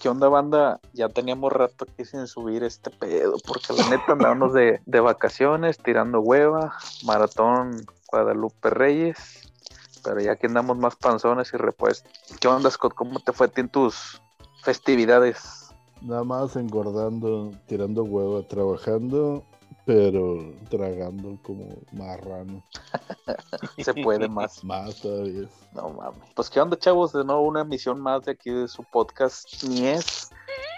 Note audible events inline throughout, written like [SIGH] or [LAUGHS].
¿Qué onda, banda? Ya teníamos rato aquí sin subir este pedo, porque la neta andábamos de, de vacaciones, tirando hueva, maratón Guadalupe Reyes, pero ya que andamos más panzones y repuestos. ¿Qué onda, Scott? ¿Cómo te fue en tus festividades? Nada más engordando, tirando hueva, trabajando, pero tragando como marrano. [LAUGHS] Se puede más. [LAUGHS] Más todavía. No mames. Pues qué onda, chavos, de nuevo una emisión más de aquí de su podcast. Ni es.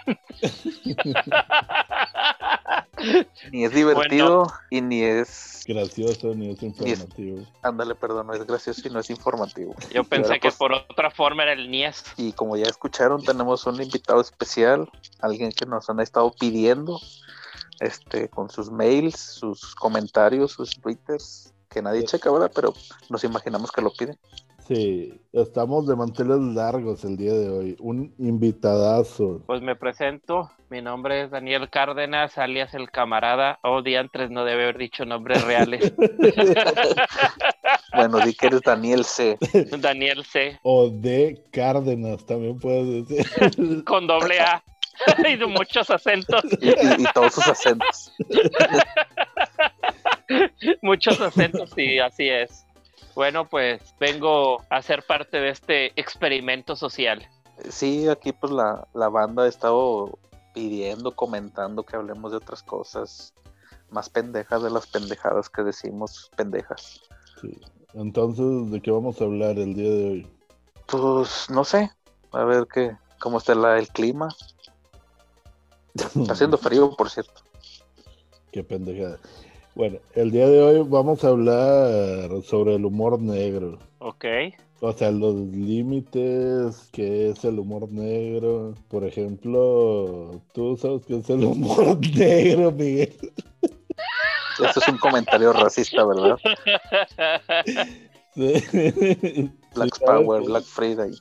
[LAUGHS] ni es divertido y ni es. Gracioso, ni es informativo. Ándale, perdón, no es gracioso y no es informativo. Yo pensé Pero, que pues, por otra forma era el Nies. Y como ya escucharon, tenemos un invitado especial, alguien que nos han estado pidiendo, este, con sus mails, sus comentarios, sus twitters, que nadie checa, ¿verdad? Pero nos imaginamos que lo piden. Sí, estamos de manteles largos el día de hoy. Un invitadazo. Pues me presento. Mi nombre es Daniel Cárdenas, alias el camarada. Oh, diantres, no debe haber dicho nombres reales. [LAUGHS] Bueno, di que eres Daniel C. Daniel C. O de Cárdenas, también puedes decir. Con doble A. [LAUGHS] y de muchos acentos. Y, [LAUGHS] y- y todos sus acentos. [LAUGHS] Muchos acentos, sí, así es. Bueno, pues vengo a ser parte de este experimento social. Sí, aquí pues la, la banda ha estado pidiendo, comentando que hablemos de otras cosas más pendejas de las pendejadas que decimos pendejas. Sí. Entonces, ¿de qué vamos a hablar el día de hoy? Pues no sé, a ver qué, cómo está la- el clima. Está [LAUGHS] haciendo frío, por cierto. Qué pendejada. Bueno, el día de hoy vamos a hablar sobre el humor negro. Ok. O sea, los límites, qué es el humor negro. Por ejemplo, tú sabes qué es el humor [LAUGHS] negro, Miguel. Esto es un comentario racista, ¿verdad? Sí. Black Sí, Power. Black Friday.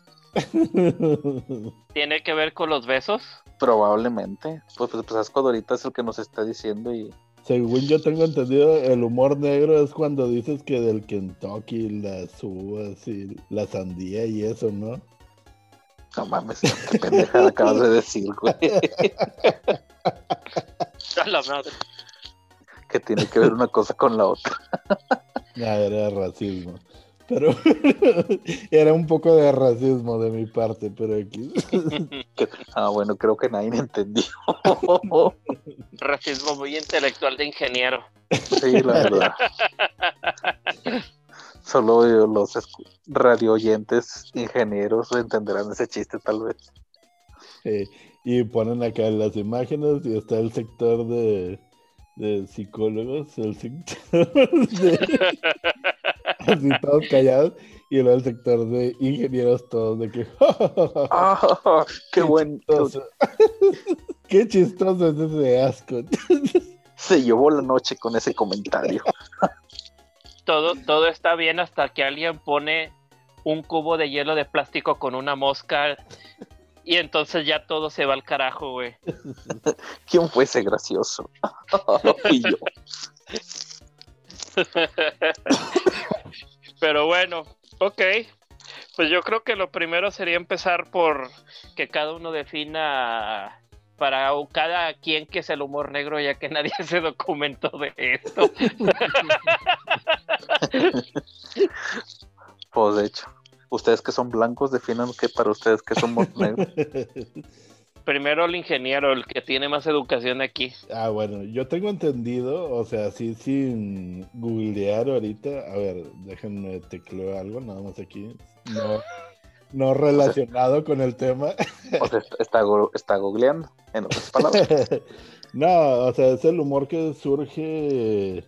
¿Tiene que ver con los besos? Probablemente. Pues, pues, pues Ascod ahorita es el que nos está diciendo y Según yo tengo entendido, el humor negro es cuando dices que del Kentucky, las uvas y la sandía y eso, ¿no? no mames, qué pendejada [LAUGHS] acabas de decir, güey. A la madre. Que tiene que ver una cosa con la otra. [LAUGHS] Ah, era racismo. Pero [LAUGHS] era un poco de racismo de mi parte, pero aquí. [LAUGHS] Ah, bueno, creo que nadie entendió. [LAUGHS] Racismo muy intelectual de ingeniero. Sí, la verdad. Solo los radio oyentes ingenieros entenderán ese chiste, tal vez. Eh, y ponen acá las imágenes y está el sector de, de psicólogos, el sector [LAUGHS] de así todos callados, y luego el sector de ingenieros todos de que [LAUGHS] ¡Ah! ¡Qué buen! chistoso. [LAUGHS] Qué chistoso es ese asco. Se llevó la noche con ese comentario. Todo, todo está bien hasta que alguien pone un cubo de hielo de plástico con una mosca y entonces ya todo se va al carajo, güey. [LAUGHS] ¿Quién fue ese gracioso? [LAUGHS] Fui yo. [LAUGHS] Pero bueno, ok. Pues yo creo que lo primero sería empezar por que cada uno defina para cada quien que es el humor negro, ya que nadie se documentó de esto. Pues de hecho, ustedes que son blancos definan que para ustedes que somos [LAUGHS] negros. Primero el ingeniero, el que tiene más educación aquí. Ah, bueno, yo tengo entendido, o sea, así sin googlear ahorita, a ver, déjenme tecleo algo nada más aquí, no, no [LAUGHS] relacionado con el tema. O sea, [LAUGHS] está, go- está googleando, en otras palabras. no, o sea, es el humor que surge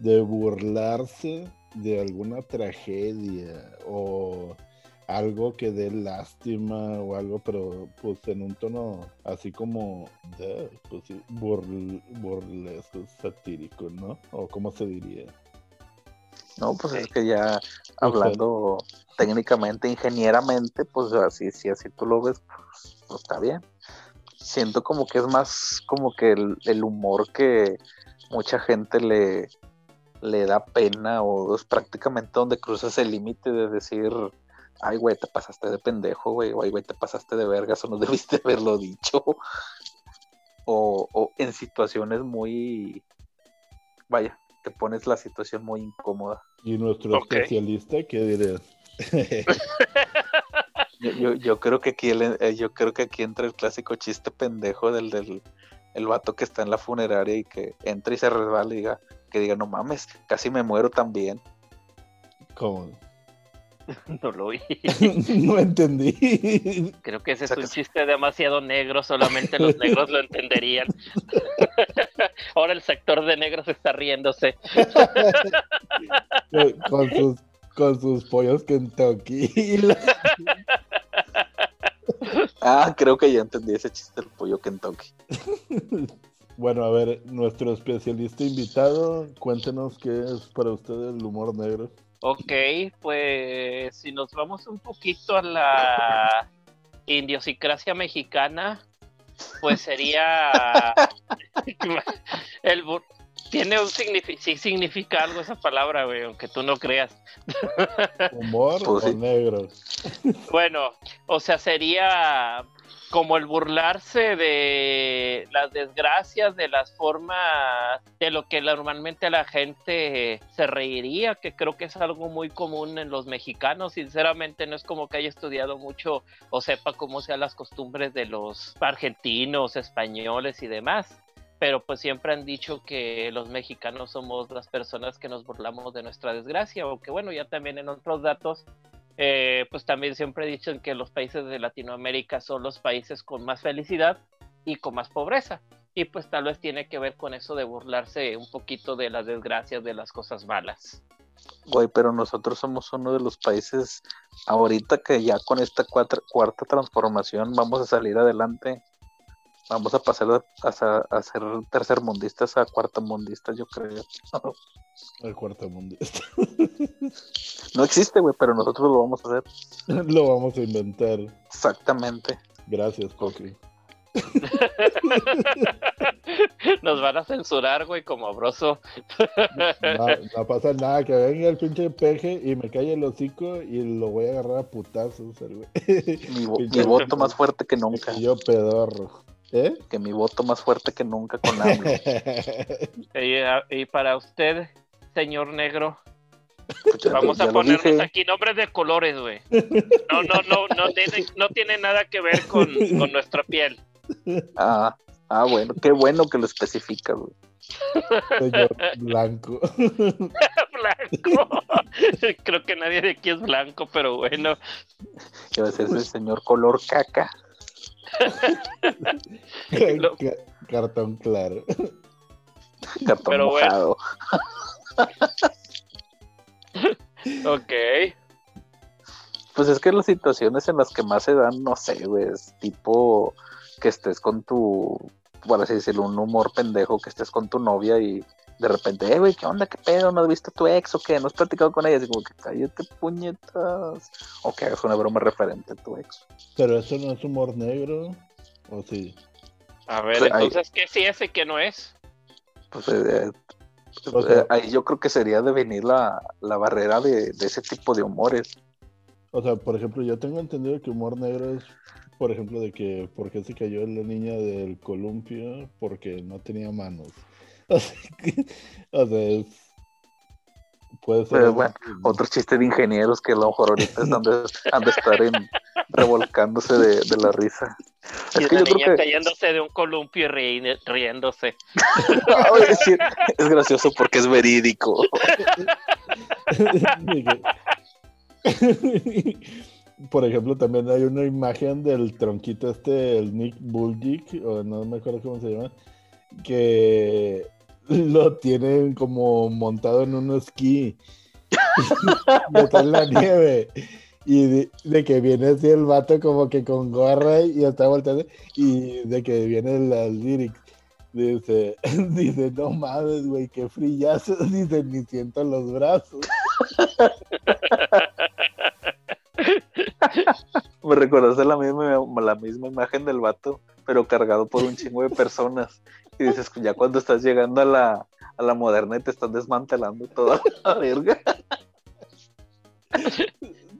de burlarse de alguna tragedia o algo que dé lástima o algo, pero pues en un tono así como de, pues burl- burlesco, satírico, ¿no? O cómo se diría. No, pues es que ya hablando técnicamente, ingenieramente, pues así, si así tú lo ves, pues, pues, está bien. Siento como que es más como que el, el humor que mucha gente le, le da pena o es prácticamente donde cruzas el límite de decir ay, güey, te pasaste de pendejo, güey, o ay, güey, te pasaste de vergas, o no [LAUGHS] debiste haberlo dicho. O, o en situaciones muy, vaya, te pones la situación muy incómoda. ¿Y nuestro especialista qué diría? [LAUGHS] Yo, yo, yo creo que aquí el- eh, yo creo que aquí entra el clásico chiste pendejo del del el vato que está en la funeraria y que entra y se resbala y diga, que diga, no mames, casi me muero también. ¿Cómo? [LAUGHS] No lo vi. [LAUGHS] no entendí. Creo que ese es O sea, un que- chiste demasiado negro, solamente los negros lo entenderían. [LAUGHS] Ahora el sector de negros está riéndose. con sus con sus pollos Kentucky. Ah, creo que ya entendí ese chiste del pollo Kentucky. [LAUGHS] Bueno, a ver, nuestro especialista invitado, cuéntenos qué es para usted el humor negro. Ok, pues si nos vamos un poquito a la idiosincrasia mexicana, pues sería [LAUGHS] [LAUGHS] el tiene un significado, sí significa algo esa palabra, güey, aunque tú no creas. [LAUGHS] ¿Humor Pues o sí. negro? Bueno, o sea, sería como el burlarse de las desgracias, de las formas, de lo que normalmente la gente se reiría, que creo que es algo muy común en los mexicanos. Sinceramente, no es como que haya estudiado mucho o sepa cómo sean las costumbres de los argentinos, españoles y demás. Pero pues siempre han dicho que los mexicanos somos las personas que nos burlamos de nuestra desgracia, aunque bueno, ya también en otros datos eh, pues también siempre dicho que los países de Latinoamérica son los países con más felicidad y con más pobreza. Y pues tal vez tiene que ver con eso de burlarse un poquito de las desgracias, de las cosas malas. Güey, pero nosotros somos uno de los países ahorita que ya con esta cuarta, cuarta transformación vamos a salir adelante. Vamos a pasar a, a- a ser tercermundistas a cuartamundistas, yo creo. El cuarto mundo. No existe, güey, pero nosotros lo vamos a hacer. [LAUGHS] Lo vamos a inventar. Exactamente. Gracias, Coqui. [LAUGHS] Nos van a censurar, güey, como broso. No, no pasa nada, que venga el pinche peje y me calle el hocico y lo voy a agarrar a putazos, el güey. Mi, [LAUGHS] mi voto más fuerte que nunca. Y yo pedorro. ¿Eh? Que mi voto más fuerte que nunca con AMLO. [LAUGHS] Y, ah, y para usted, señor negro, Pues lo- vamos ya a ponernos aquí nombres de colores, güey. No, no, no, no tiene, no tiene nada que ver con, con nuestra piel. Ah, ah, bueno, qué bueno que lo especificas, güey. Señor blanco. [LAUGHS] blanco. Creo que nadie de aquí es blanco, pero bueno. Ser ese señor color caca. Lo- Cartón claro. Cartón Pero bueno. Ok. Pues es que las situaciones en las que más se dan, no sé, güey, es tipo que estés con tu, por así decirlo, un humor pendejo, que estés con tu novia y de repente, eh, güey, ¿qué onda? ¿Qué pedo? ¿No has visto a tu ex o qué? ¿No has platicado con ella? Así como que cállate, puñetas. O que hagas una broma referente a tu ex. Pero eso no es humor negro. ¿O sí? A ver, Pues, ahí- entonces, ¿qué sí es y qué no es? Pues eh, O sea- eh, ahí yo creo que sería de venir la, la barrera de, de ese tipo de humores. O sea, por ejemplo, yo tengo entendido que humor negro es, por ejemplo, de que por qué se cayó la niña del columpio porque no tenía manos. [LAUGHS] O sea, o puede ser. Pero bueno, Otro chiste de ingenieros que a lo mejor ahorita han de, han de estar en, revolcándose de, de la risa. Y Es que una yo niña creo que cayéndose de un columpio y ri- riéndose. [LAUGHS] Es, gracioso porque es verídico. [LAUGHS] Por ejemplo, también hay una imagen del tronquito este, el Nick Bulgic, o no me acuerdo cómo se llama, que lo tienen como montado en un esquí. [LAUGHS] está en la nieve. Y de, que viene así el vato como que con gorra y está volteando. Y de que viene la lyrics. Dice, [LAUGHS] dice, no mames, güey, qué frillazo. [LAUGHS] Dice, ni siento los brazos. Me recordaste la misma, la misma imagen del vato, pero cargado por un chingo de personas. Y dices, ya cuando estás llegando a la, a la moderna y te estás desmantelando toda la [LAUGHS] verga.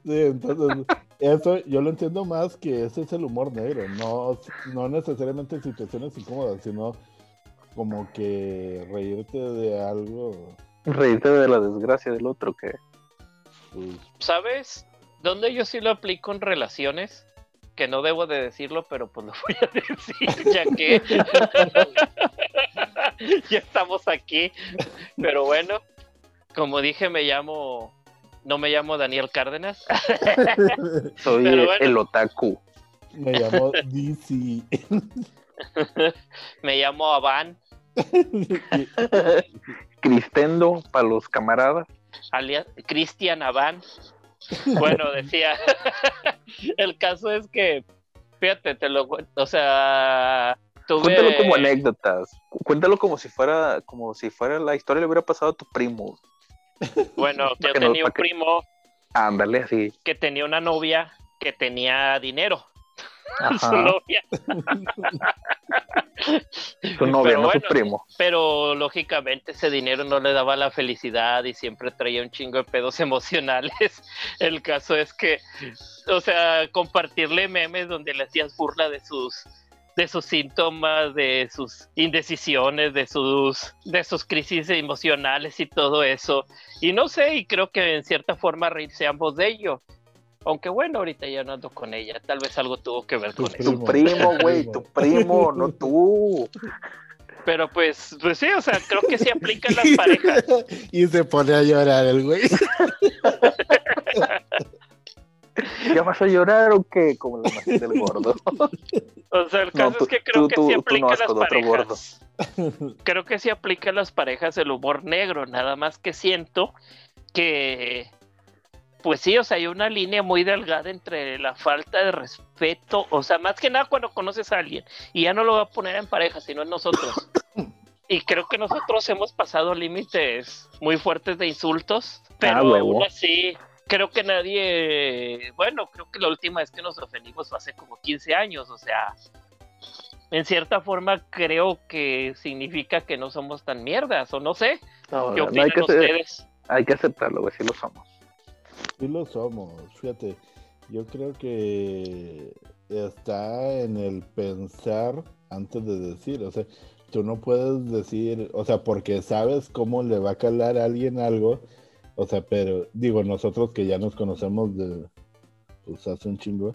Sí, entonces, eso yo lo entiendo más que ese es el humor negro, no, no necesariamente situaciones incómodas, sino como que reírte de algo. Reírte de la desgracia del otro que... pues, ¿Sabes? ¿Dónde yo sí lo aplico en relaciones? Que no debo de decirlo, pero pues lo voy a decir, ya que [LAUGHS] ya estamos aquí. Pero bueno, como dije, me llamo, no me llamo Daniel Cárdenas. [LAUGHS] Soy bueno. el otaku. me llamó DC. [LAUGHS] me llamo Avan, Cristendo para los camaradas. alias Cristian Avan. [LAUGHS] Bueno, decía, [LAUGHS] el caso es que, fíjate, te lo cuento, o sea, tuve... Cuéntalo como anécdotas. Cuéntalo como si fuera, como si fuera la historia le hubiera pasado a tu primo. Bueno, [LAUGHS] yo no- tenía un primo Ándale, así. que tenía una novia que tenía dinero. [LAUGHS] Su novia. [LAUGHS] Tu novia, Pero no bueno, tu primo. Pero lógicamente ese dinero no le daba la felicidad y siempre traía un chingo de pedos [LAUGHS] emocionales. El caso es que, o sea, compartirle memes donde le hacías burla de sus de sus síntomas, de sus indecisiones, de sus de sus crisis emocionales y todo eso. Y no sé, y creo que en cierta forma reírse ambos de ello. Aunque bueno, ahorita ya no ando con ella, tal vez algo tuvo que ver Tu con eso. Tu primo, güey, tu primo, no tú. Pero pues, pues sí, o sea, creo que sí aplica en las [LAUGHS] parejas. y se pone a llorar el güey. ¿Ya vas a llorar o qué? Como la imagen del gordo. O sea, el No, caso tú- es que creo tú- que tú- sí aplica no en vas las parejas. Creo que sí aplica en las parejas el humor negro, nada más que siento que, pues sí, o sea, hay una línea muy delgada entre la falta de respeto, o sea, más que nada cuando conoces a alguien y ya no lo va a poner en pareja, sino en nosotros. [COUGHS] Y creo que nosotros hemos pasado límites muy fuertes de insultos, pero Ah, aún así, creo que nadie, bueno, creo que la última vez que nos ofendimos fue hace como 15 años, o sea, en cierta forma creo que significa que no somos tan mierdas, o no sé, No, ¿qué no, opinan hay, que ser- ustedes? hay que aceptarlo, güey, sí lo somos. Sí lo somos, fíjate. Yo creo que está en el pensar antes de decir, o sea, tú no puedes decir, o sea, porque sabes cómo le va a calar a alguien algo, o sea, pero digo, nosotros que ya nos conocemos de, pues hace un chingo,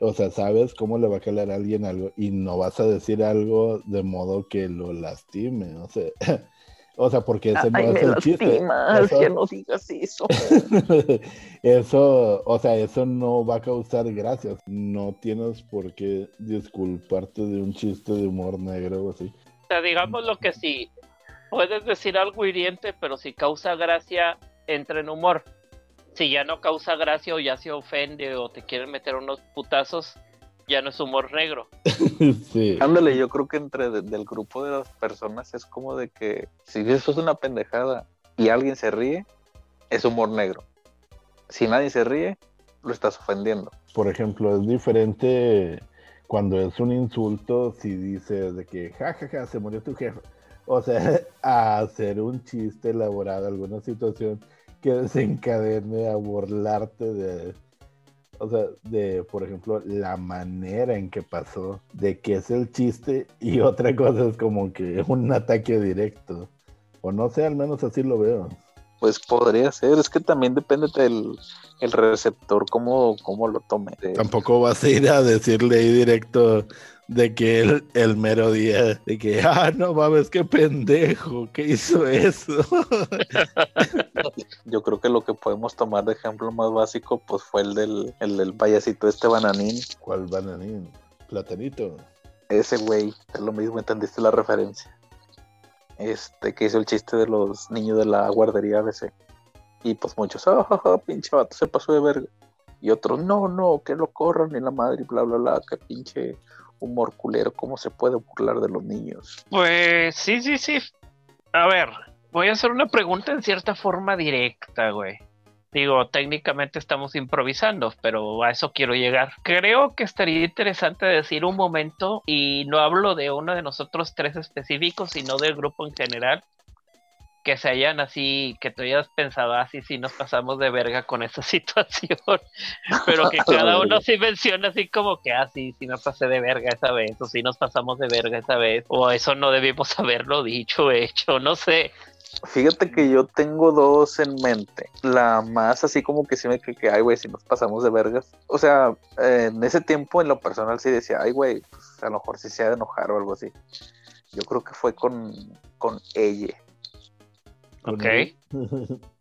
o sea, sabes cómo le va a calar a alguien algo y no vas a decir algo de modo que lo lastime, o sea, [LAUGHS] o sea, porque ese no Ay, es me el chiste. lastimas, Eso- ya no digas eso. [LAUGHS] eso, o sea, eso no va a causar gracias. No tienes por qué disculparte de un chiste de humor negro o así. O sea, digamos lo que sí, puedes decir algo hiriente, pero si causa gracia, entra en humor. Si ya no causa gracia o ya se ofende o te quieren meter unos putazos, ya no es humor negro. [LAUGHS] sí. Ándale, yo creo que entre de- del grupo de las personas es como de que si eso es una pendejada y alguien se ríe, es humor negro. Si nadie se ríe, lo estás ofendiendo. Por ejemplo, es diferente cuando es un insulto si dices de que jajaja se murió tu jefe. O sea, [LAUGHS] a hacer un chiste elaborado, alguna situación que desencadene a burlarte de, o sea, de, por ejemplo, la manera en que pasó, de que es el chiste y [LAUGHS] otra cosa es como que un ataque directo. O no sé, al menos así lo veo. Pues podría ser, es que también depende del el receptor, cómo, cómo lo tome. Tampoco vas a ir a decirle ahí directo de que el, el mero día, de que, ah, no mames, qué pendejo, ¿qué hizo eso? [LAUGHS] Yo creo que lo que podemos tomar de ejemplo más básico, pues fue el del, el del payasito este bananín. ¿Cuál bananín? Platanito. Ese güey, es lo mismo, entendiste la referencia. Este, que hizo el chiste de los niños de la guardería ABC. Y pues muchos, ah, ja, ja, pinche vato, se pasó de verga. Y otros, no, no, que lo corran y la madre, bla, bla, bla, que pinche humor culero, ¿cómo se puede burlar de los niños? Pues sí, sí, sí. A ver, voy a hacer una pregunta en cierta forma directa, güey. Digo, técnicamente estamos improvisando, pero a eso quiero llegar. Creo que estaría interesante decir un momento, y no hablo de uno de nosotros tres específicos, sino del grupo en general, que se hayan así, que tú hayas pensado así, sí nos pasamos de verga con esa [LAUGHS] situación, pero que cada [LAUGHS] uno sí menciona así como que, ah, sí, sí me pasé de verga esa vez, o sí nos pasamos de verga esa vez, o eso no debimos [LAUGHS] haberlo dicho, hecho, no sé. Fíjate que yo tengo dos en mente. La más así como que sí me que, que ay, güey, si nos pasamos de vergas. O sea, eh, en ese tiempo en lo personal sí decía, ay, güey, pues a lo mejor sí se ha de enojar o algo así. Yo creo que fue con, con ella. Ok. [LAUGHS]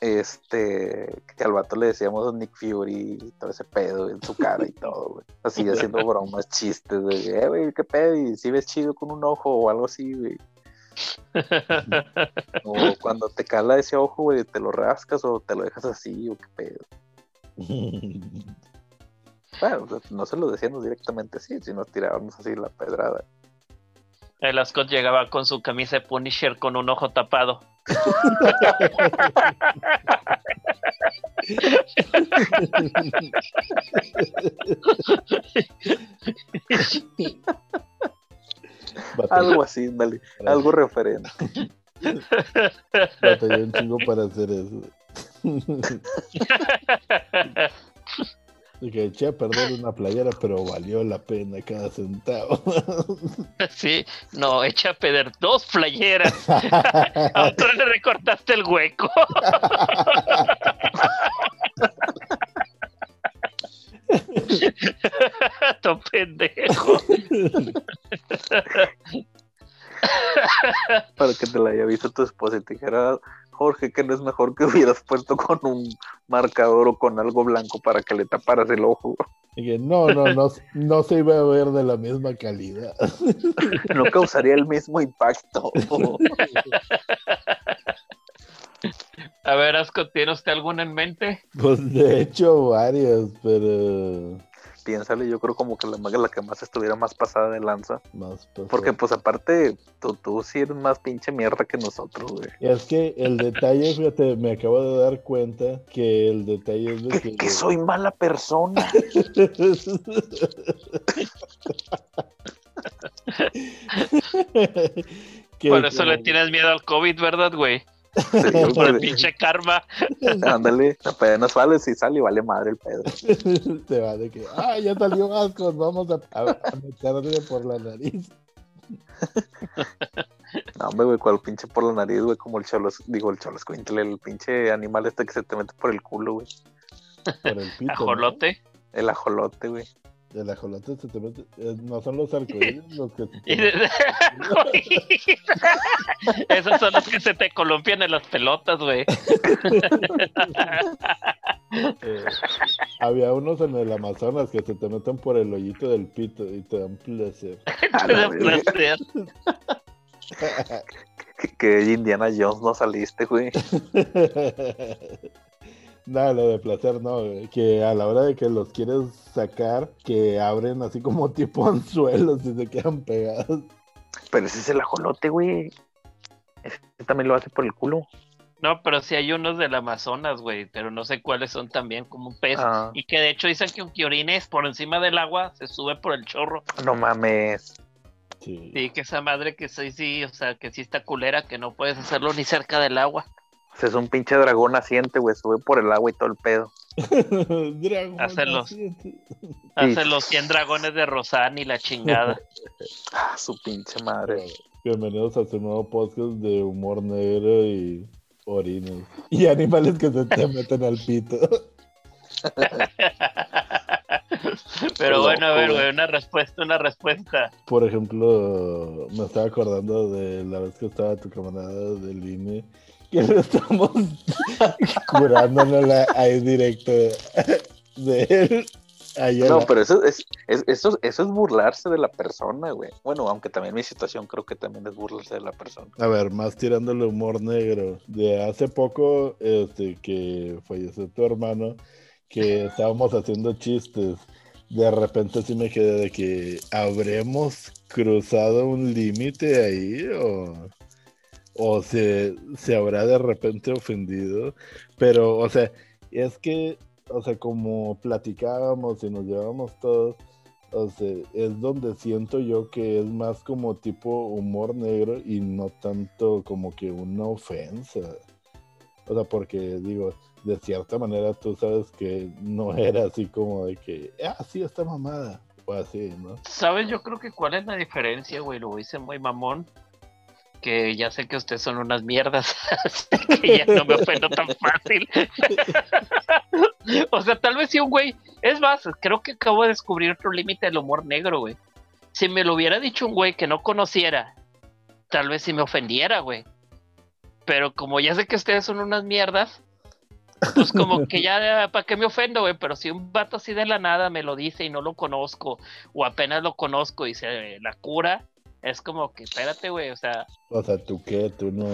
Este, que al vato le decíamos Nick Fury y todo ese pedo en su cara y todo, güey. Así [LAUGHS] haciendo bromas, chistes, güey. Eh, güey, qué pedo, y si ves chido con un ojo o algo así, güey. [LAUGHS] O cuando te cala ese ojo, güey, te lo rascas o te lo dejas así, o qué pedo. Bueno, no se lo decíamos directamente así, sino tirábamos así la pedrada. El Ascot llegaba con su camisa de Punisher con un ojo tapado. Algo así, dale, algo referente. Batallé un chingo para hacer eso. De que eché a perder una playera, pero valió la pena cada centavo. [LAUGHS] Sí, no, echa a perder dos playeras. [LAUGHS] A otro le recortaste el hueco. [LAUGHS] Tô pendejo. Para que te la haya visto tu esposa y te dijera, Jorge, que no es mejor que hubieras [LAUGHS] puesto con un marcador o con algo blanco para que le taparas el ojo. Y que no, no, no, no se iba a ver de la misma calidad. [LAUGHS] No causaría el mismo impacto. [LAUGHS] A ver, Asco, ¿tiene usted alguna en mente? Pues de hecho varias, pero Piénsale, yo creo como que la, la que más estuviera más pasada de lanza. más. Porque pues aparte, tú, tú sí eres más pinche mierda que nosotros, güey. Y es que el detalle, fíjate, me acabo de dar cuenta que el detalle es de Que, que... que soy mala persona. [LAUGHS] Por eso le tienes miedo al COVID, ¿verdad, güey? Sí, Por el pinche karma. Ándale, apenas sale, si sale y vale madre el pedo. [LAUGHS] Te va de que, ah, ya salió asco, vamos a, a, a meterle por la nariz. No, hombre, güey, cual pinche por la nariz, güey, como el cholos, digo, el cholos, el pinche animal este que se te mete por el culo, güey. Por el pito. ¿no? Ajolote. El ajolote, güey. El ajolote se te mete. eh, no son los arcoíris los que se [LAUGHS] te de- [LAUGHS] Esos son los que se te columpian en las pelotas, güey. [LAUGHS] Eh, había unos en el Amazonas que se te meten por el hoyito del pito y te dan placer. Te la da verga. placer. Que, que de Indiana Jones no saliste, güey. Nada, lo de placer no, güey, que a la hora de que los quieres sacar, que abren así como [LAUGHS] tipo anzuelos y se quedan pegados. Pero ese es el ajolote, güey. Ese también lo hace por el culo. No, pero sí hay unos del Amazonas, güey, pero no sé cuáles son también, como un pez. Ah, Y que de hecho dicen que aunque orines por encima del agua, se sube por el chorro. no mames. Sí. Sí, que esa madre que sí, sí, o sea, que sí está culera, que no puedes hacerlo ni cerca del agua. Es un pinche dragón naciente, güey. Sube por el agua y todo el pedo. [LAUGHS] Dragón Hacerlos. naciente. Hace los 100 dragones de Rosan y la chingada. [LAUGHS] Ah, su pinche madre. Bienvenidos a su nuevo podcast de humor negro y orines. Y animales que se te meten al pito. Pero bueno, a ver, güey, una respuesta, una respuesta. Por ejemplo, me estaba acordando de la vez que estaba tu camarada del INE, que lo [LAUGHS] estamos curándonos ahí directo de él. No, pero eso es, es- eso, eso es burlarse de la persona, güey. Bueno, aunque también mi situación creo que también es burlarse de la persona. A ver, más tirándole humor negro. De hace poco, este, que falleció tu hermano, que estábamos haciendo chistes. De repente sí me quedé de que habremos cruzado un límite ahí o, o se, se habrá de repente ofendido. Pero, o sea, es que, o sea, como platicábamos y nos llevábamos todos, O sea, es donde siento yo que es más como tipo humor negro y no tanto como que una ofensa. O sea, porque digo, de cierta manera tú sabes que no [LAUGHS] era así como de que, ah, sí, está mamada. O así, ¿no? ¿Sabes? Yo creo que cuál es la diferencia, güey. Lo hice muy mamón. Que ya sé que ustedes son unas mierdas. [LAUGHS] así que ya no me ofendo tan fácil. [LAUGHS] o sea, tal vez si un güey. Es más, creo que acabo de descubrir otro límite del humor negro, güey. Si me lo hubiera dicho un güey que no conociera, tal vez si me ofendiera, güey. Pero como ya sé que ustedes son unas mierdas, pues como que ya, ¿para qué me ofendo, güey? Pero si un vato así de la nada me lo dice y no lo conozco, o apenas lo conozco y se la cura, es como que, espérate, güey, o sea. O sea, ¿tú qué? Tú no.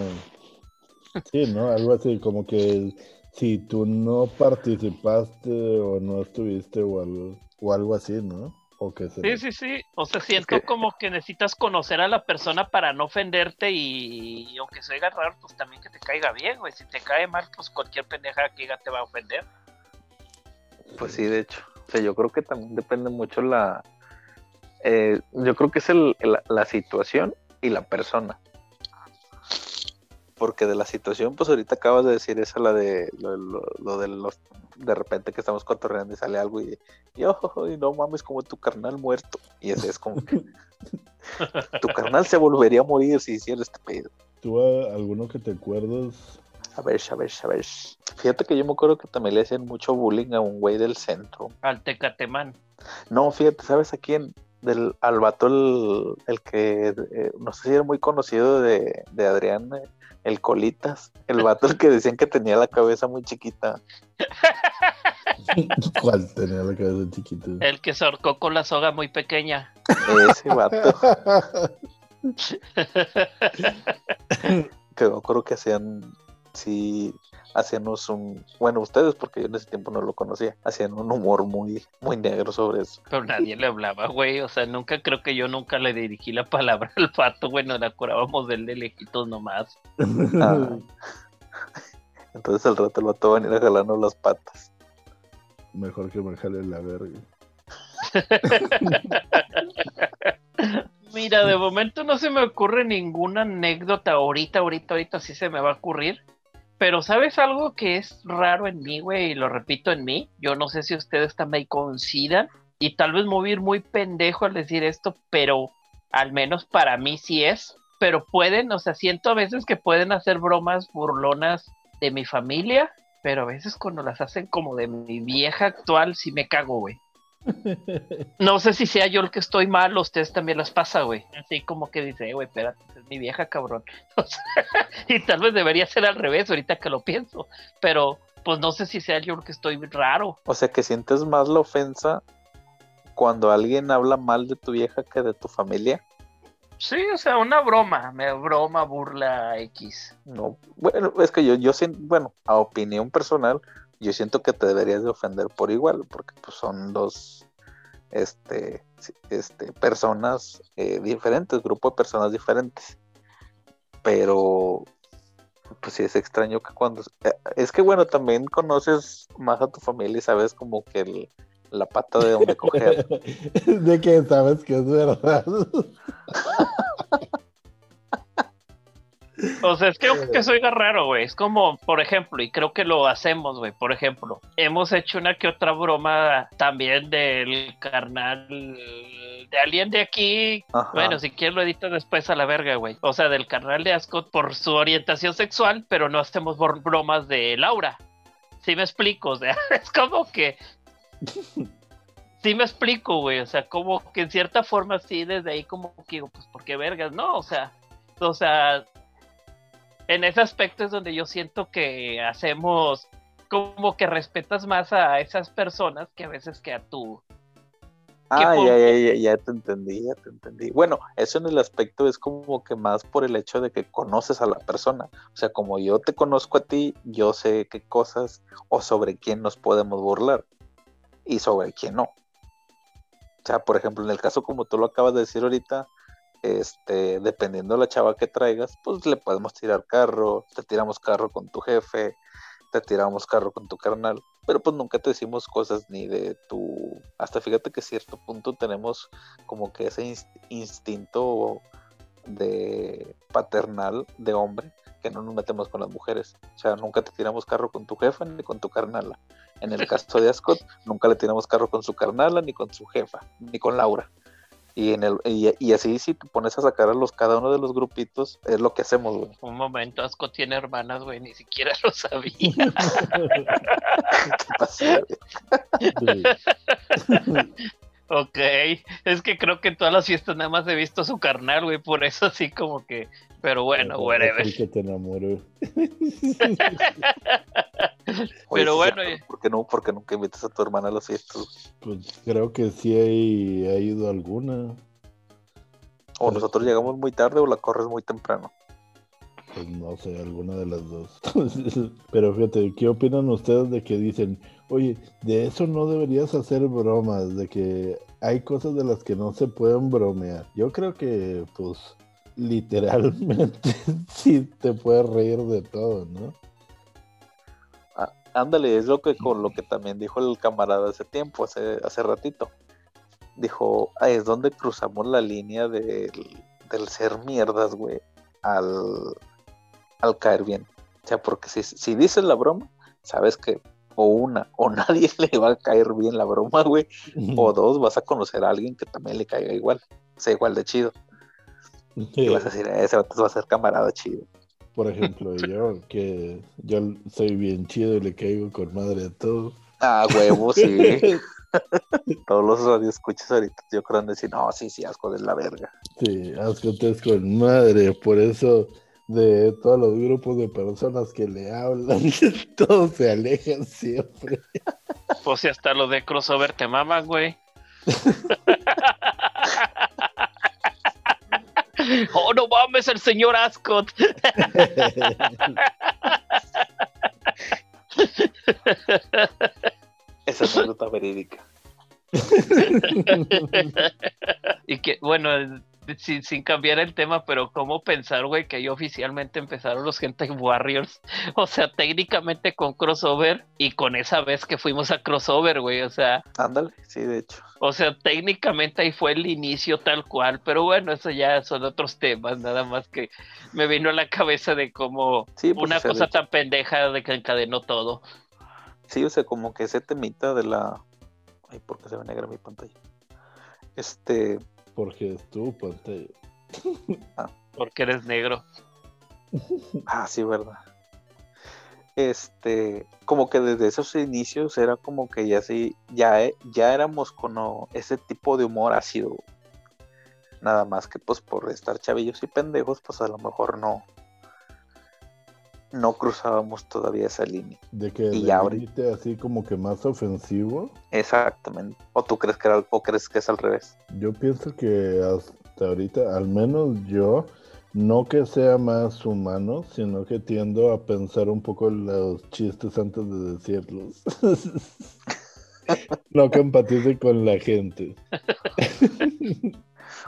Sí, ¿no? Algo así, como que si tú no participaste o no estuviste o algo, o algo así, ¿no? O que. Sí, sí, sí. O sea, siento como que necesitas conocer a la persona para no ofenderte y, y aunque se oiga raro, pues también que te caiga bien, güey. Si te cae mal, pues cualquier pendeja que diga te va a ofender. Pues sí, de hecho. O sea, yo creo que también depende mucho la... eh, yo creo que es el, el- la situación y la persona. Porque de la situación, pues ahorita acabas de decir esa, la de lo, lo- lo de los... De repente que estamos cotorreando y sale algo y, y, oh, y no mames, como tu carnal muerto. Y ese es como que... [LAUGHS] tu carnal se volvería a morir si hiciera este pedo. ¿Tú a- alguno que te acuerdas? A ver, a ver, a ver. Fíjate que yo me acuerdo que también le hacían mucho bullying a un güey del centro. Al Tecatemán. No, fíjate, ¿sabes a quién? Del, al vato el, el que, eh, no sé si era muy conocido de, de Adrián, eh, el Colitas. El vato el que decían que tenía la cabeza muy chiquita. [LAUGHS] ¿Cuál tenía la cabeza chiquita? El que se ahorcó con la soga muy pequeña. Ese vato. [LAUGHS] que me acuerdo que hacían, sí, hacíamos un, bueno, ustedes, porque yo en ese tiempo no lo conocía, hacían un humor muy, muy negro sobre eso. Pero nadie le hablaba, güey. O sea, nunca creo que yo nunca le dirigí la palabra al pato, güey. Nos la curábamos de él de lejitos nomás. [LAUGHS] Ah. Entonces al rato el vato va a venir a jalarnos las patas. Mejor que me jale la verga. Mira, de momento no se me ocurre ninguna anécdota ahorita, ahorita, ahorita sí se me va a ocurrir. Pero ¿sabes algo que es raro en mí, güey? Y lo repito en mí. Yo no sé si ustedes también coincidan. Y tal vez ir muy pendejo al decir esto, pero al menos para mí sí es. Pero pueden, o sea, siento a veces que pueden hacer bromas burlonas de mi familia, pero a veces cuando las hacen como de mi vieja actual, sí me cago, güey. No sé si sea yo el que estoy mal ustedes también las pasa, güey. Así como que dice, "Eh, güey, espérate, es mi vieja, cabrón. [LAUGHS] O sea, y tal vez debería ser al revés ahorita que lo pienso. Pero, pues no sé si sea yo el que estoy raro. O sea que sientes más la ofensa cuando alguien habla mal de tu vieja que de tu familia. Sí, o sea, una broma, me broma, burla X. No, bueno, es que yo, yo siento, bueno, a opinión personal, yo siento que te deberías de ofender por igual, porque pues son dos, este, este, personas eh, diferentes, grupo de personas diferentes. Pero, pues sí es extraño que cuando, eh, es que bueno, también conoces más a tu familia y sabes como que el- la pata de donde coger. [LAUGHS] de que sabes que es verdad. [LAUGHS] O sea, es que aunque soy raro, güey, es como, por ejemplo, y creo que lo hacemos, güey, por ejemplo, hemos hecho una que otra broma también del carnal de alguien de aquí. Ajá. Bueno, si quieres lo editas después a la verga, güey. O sea, del carnal de Ascot por su orientación sexual, pero no hacemos bromas de Laura. Sí me explico, o sea, [LAUGHS] es como que... [LAUGHS] Sí me explico, güey, o sea, como que en cierta forma sí, desde ahí como que digo, pues, ¿por qué vergas? No, o sea, o sea, en ese aspecto es donde yo siento que hacemos como que respetas más a esas personas que a veces que a tu Ah, ¿Qué ya, ya, ya, ya te entendí, ya te entendí. Bueno, eso en el aspecto es como que más por el hecho de que conoces a la persona. O sea, como yo te conozco a ti, yo sé qué cosas o sobre quién nos podemos burlar y sobre quién no. O sea, por ejemplo, en el caso como tú lo acabas de decir ahorita, este, dependiendo de la chava que traigas, pues le podemos tirar carro, te tiramos carro con tu jefe, te tiramos carro con tu carnal, pero pues nunca te decimos cosas ni de tu... Hasta fíjate que a cierto punto tenemos como que ese instinto de paternal de hombre que no nos metemos con las mujeres. O sea, nunca te tiramos carro con tu jefa ni con tu carnala. En el caso de Ascot, [LAUGHS] nunca le tiramos carro con su carnala ni con su jefa, ni con Laura. Y, en el, y, así, si te pones a sacar a los cada uno de los grupitos, es lo que hacemos, güey. Un momento, Asco tiene hermanas, güey, ni siquiera lo sabía. [LAUGHS] [LAUGHS] ¿Qué pasó, ok, es que creo que en todas las fiestas nada más he visto a su carnal, güey, por eso así como que, pero bueno, whatever. que te enamoró. [LAUGHS] Pero bueno. ¿Por qué, no, porque nunca invitas a tu hermana a las fiestas? Pues creo que sí hay, ha ido alguna. O nosotros llegamos muy tarde o la corres muy temprano. Pues no sé, alguna de las dos. [LAUGHS] Pero fíjate, ¿qué opinan ustedes de que dicen, oye, de eso no deberías hacer bromas, de que hay cosas de las que no se pueden bromear? Yo creo que, pues, [LAUGHS] literalmente [LAUGHS] sí te puedes reír de todo, ¿no? Ándale, es lo que con lo que también dijo el camarada hace tiempo, hace, hace ratito. Dijo, es donde cruzamos la línea del, ser mierdas, güey, al, al caer bien. O sea, porque si, si dices la broma, sabes que o una, o [LAUGHS] nadie le va a caer bien la broma, güey, o dos, vas a conocer a alguien que también le caiga igual, sea igual de chido. Y vas a decir, ese va a ser camarada chido. Por ejemplo, [LAUGHS] yo, que yo soy bien chido y le caigo con madre a todos. Ah, huevo, sí. [LAUGHS] Todos los radioescuchas ahorita yo creo que decir, no, sí, sí, asco de la verga. Sí, asco es con madre, por eso de todos los grupos de personas que le hablan, [LAUGHS] todos se alejan siempre. Pues si hasta lo de crossover te maman, güey. [LAUGHS] oh, no mames, el señor Ascot. Esa es una nota verídica. [LAUGHS] y que, bueno, sin, sin, cambiar el tema, pero ¿cómo pensar, güey, que ahí oficialmente empezaron los Gente Warriors? [LAUGHS] O sea, técnicamente con crossover y con esa vez que fuimos a crossover, güey, o sea. Ándale, sí, de hecho. O sea, técnicamente ahí fue el inicio tal cual, pero bueno, eso ya son otros temas, nada más que me vino a la cabeza de cómo pues, una cosa tan pendeja de que encadenó todo. Sí, o sea, como que ese temita de la. Ay, ¿por qué se ve negra mi pantalla? Este porque es tu pantalla. [LAUGHS] Ah. Porque eres negro. Ah, sí, verdad. Este, como que desde esos inicios era como que ya sí, ya, eh, ya éramos con ese tipo de humor ácido. Nada más que pues por estar chavillos y pendejos, pues a lo mejor no, no cruzábamos todavía esa línea. De que y ahorita así como que más ofensivo. Exactamente. ¿O tú crees que era, o crees que es al revés? Yo pienso que hasta ahorita, al menos yo, no que sea más humano, sino que tiendo a pensar un poco los chistes antes de decirlos. [LAUGHS] no que empatice con la gente.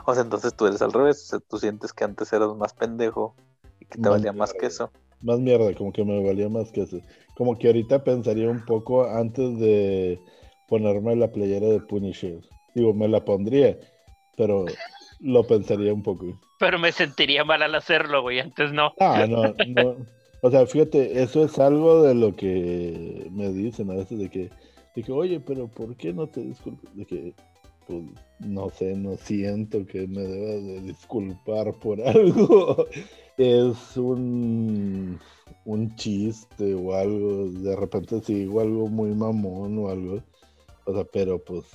o sea, entonces tú eres al revés. tú sientes que antes eras más pendejo y que te valía más que eso más mierda, como que me valía más que eso. Como que ahorita pensaría un poco antes de ponerme la playera de Punisher. Digo, me la pondría, pero lo pensaría un poco. Pero me sentiría mal al hacerlo, güey, antes no. Ah, no, no. O sea, fíjate, eso es algo de lo que me dicen a veces de que, de que oye, pero ¿por qué no te disculpas? De que, pues, no sé, no siento que me debas de disculpar por [LAUGHS] algo es un, un chiste o algo, de repente sí digo algo muy mamón o algo, o sea, pero pues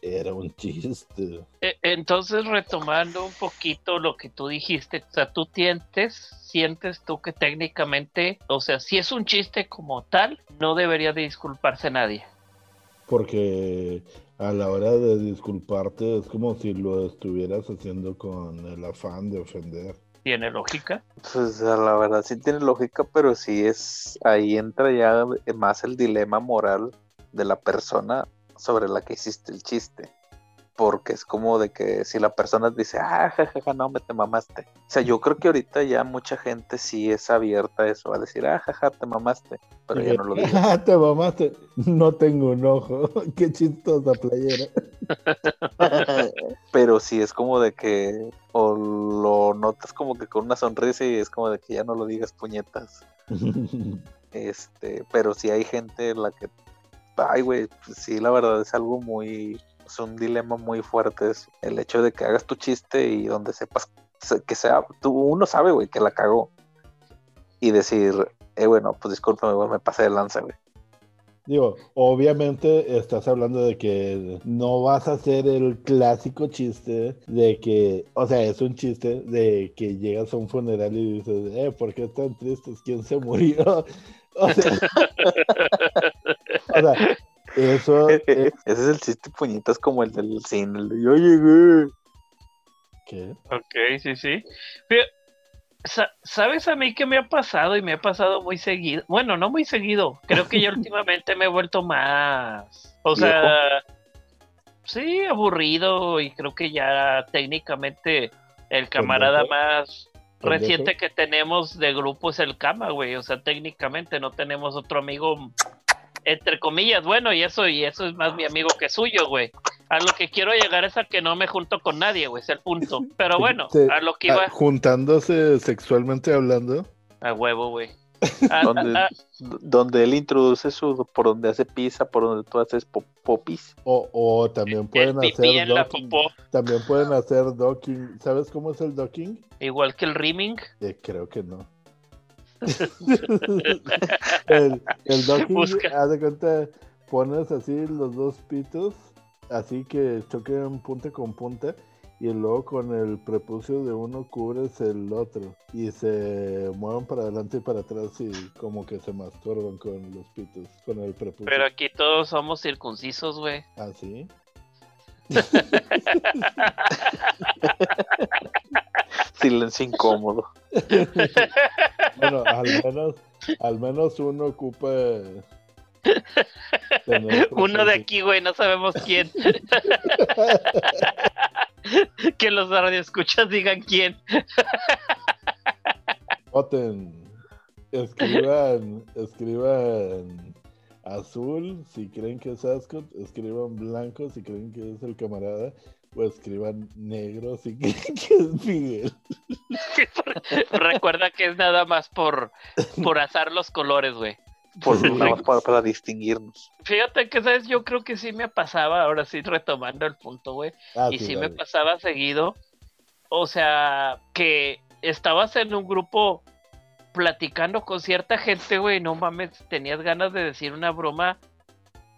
era un chiste. E, entonces, retomando un poquito lo que tú dijiste, o sea, tú sientes, sientes tú que técnicamente, o sea, si es un chiste como tal, no debería de disculparse nadie. Porque a la hora de disculparte es como si lo estuvieras haciendo con el afán de ofender tiene lógica. Pues la verdad sí tiene lógica, pero sí es, ahí entra ya más el dilema moral de la persona sobre la que hiciste el chiste. Porque es como de que si la persona dice, ah, jajaja, no, me te mamaste. O sea, yo creo que ahorita ya mucha gente sí es abierta a eso, a decir, ah, jaja, te mamaste, pero ya no lo digo. Ah, [LAUGHS] te mamaste, no tengo un ojo, [LAUGHS] qué chistosa playera. [LAUGHS] pero sí es como de que, o lo notas como que con una sonrisa y es como de que ya no lo digas puñetas. Este, pero sí hay gente en la que, ay, güey, pues sí, la verdad es algo muy, un dilema muy fuerte es el hecho de que hagas tu chiste y donde sepas que sea, tú, uno sabe, güey, que la cagó. Y decir, eh, bueno, pues discúlpame, güey, me pasé de lanza, güey. Digo, obviamente estás hablando de que no vas a hacer el clásico chiste de que, o sea, es un chiste de que llegas a un funeral y dices, eh, ¿por qué están tristes? ¿Quién se murió? [LAUGHS] O sea, [LAUGHS] o sea eso. [LAUGHS] Ese es el chiste puñitas como el del cine, el de yo llegué. ¿Qué? Ok, sí, sí. Pero, sa- ¿Sabes a mí qué me ha pasado? Y me ha pasado muy seguido. Bueno, no muy seguido. Creo que yo [LAUGHS] últimamente me he vuelto más. O sea, sí, aburrido. Y creo que ya técnicamente el camarada ¿Pendejo? más ¿Pendejo? reciente que tenemos de grupo es el Cama, güey. O sea, técnicamente no tenemos otro amigo, entre comillas, bueno, y eso, y eso es más mi amigo que suyo, güey. A lo que quiero llegar es a que no me junto con nadie, güey, es el punto. Pero bueno, a lo que Ah, iba juntándose sexualmente hablando. a huevo, güey. A- [LAUGHS] Donde, a- a- donde él introduce su, por donde hace pizza, por donde tú haces po- popis. O, o también el pueden pipí hacer docking. popó, También pueden hacer docking. ¿Sabes cómo es el docking? igual que el rimming. Eh, creo que no. [LAUGHS] el, el docking, haz de cuenta, pones así los dos pitos, así que choquen punta con punta, y luego con el prepucio de uno cubres el otro, y se mueven para adelante y para atrás y como que se masturban con los pitos, con el prepucio. Pero aquí todos somos circuncisos, güey. ¿Así? [LAUGHS] Silencio incómodo. [LAUGHS] Bueno, al menos, al menos uno ocupa tener Uno de aquí, güey, no sabemos quién. [LAUGHS] que los radioescuchas digan quién. Voten. Escriban, escriban azul si creen que es Ascot, escriban blanco si creen que es el camarada, o escriban negro si creen [LAUGHS] que es Miguel. Recuerda que es nada más por, por azar los colores, güey. Por, nada más para, para distinguirnos. Fíjate que, ¿sabes? Yo creo que sí me pasaba, ahora sí retomando el punto, güey. Ah, y sí me dale. pasaba seguido. O sea, que estabas en un grupo platicando con cierta gente, güey, no mames, tenías ganas de decir una broma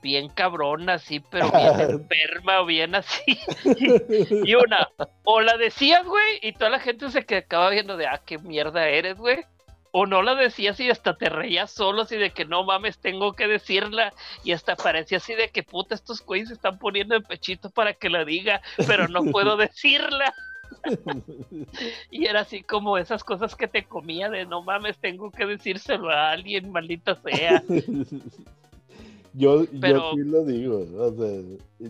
bien cabrona, así, pero [LAUGHS] bien enferma o bien así. [LAUGHS] Y una, o la decías, güey, y toda la gente se quedaba viendo de, ah, qué mierda eres, güey. O no la decías y hasta te reías solo, así de que no mames, tengo que decirla. Y hasta parecía así de que puta, estos güeyes se están poniendo el pechito para que la diga, pero no puedo [LAUGHS] decirla. Y era así como esas cosas que te comía de no mames, tengo que decírselo a alguien, maldita sea. Yo, Pero- yo sí lo digo, o sea,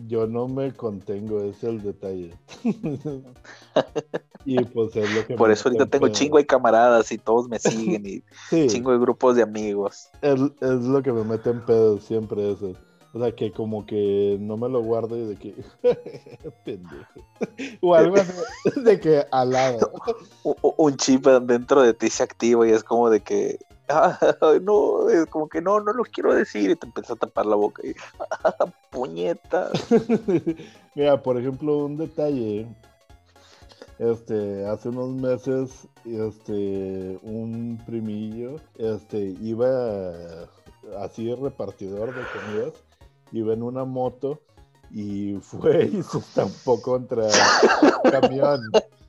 yo no me contengo, ese es el detalle. [LAUGHS] y pues es lo que Por eso ahorita tengo pedo. chingo de camaradas y todos me siguen y [LAUGHS] Sí. chingo de grupos de amigos. Es, es lo que me mete en pedo siempre eso. O sea, que como que no me lo guardo y de que... [LAUGHS] Pendejo. O algo así, de que alado. Un chip dentro de ti se activa y es como de que, "Ah, no, es como que no, no lo quiero decir y te empieza a tapar la boca y, [LAUGHS] puñeta. [LAUGHS] Mira, por ejemplo, un detalle. Este, hace unos meses, este, un primillo, este, iba así repartidor de comidas, iba en una moto y fue y se estampó contra un camión. [LAUGHS]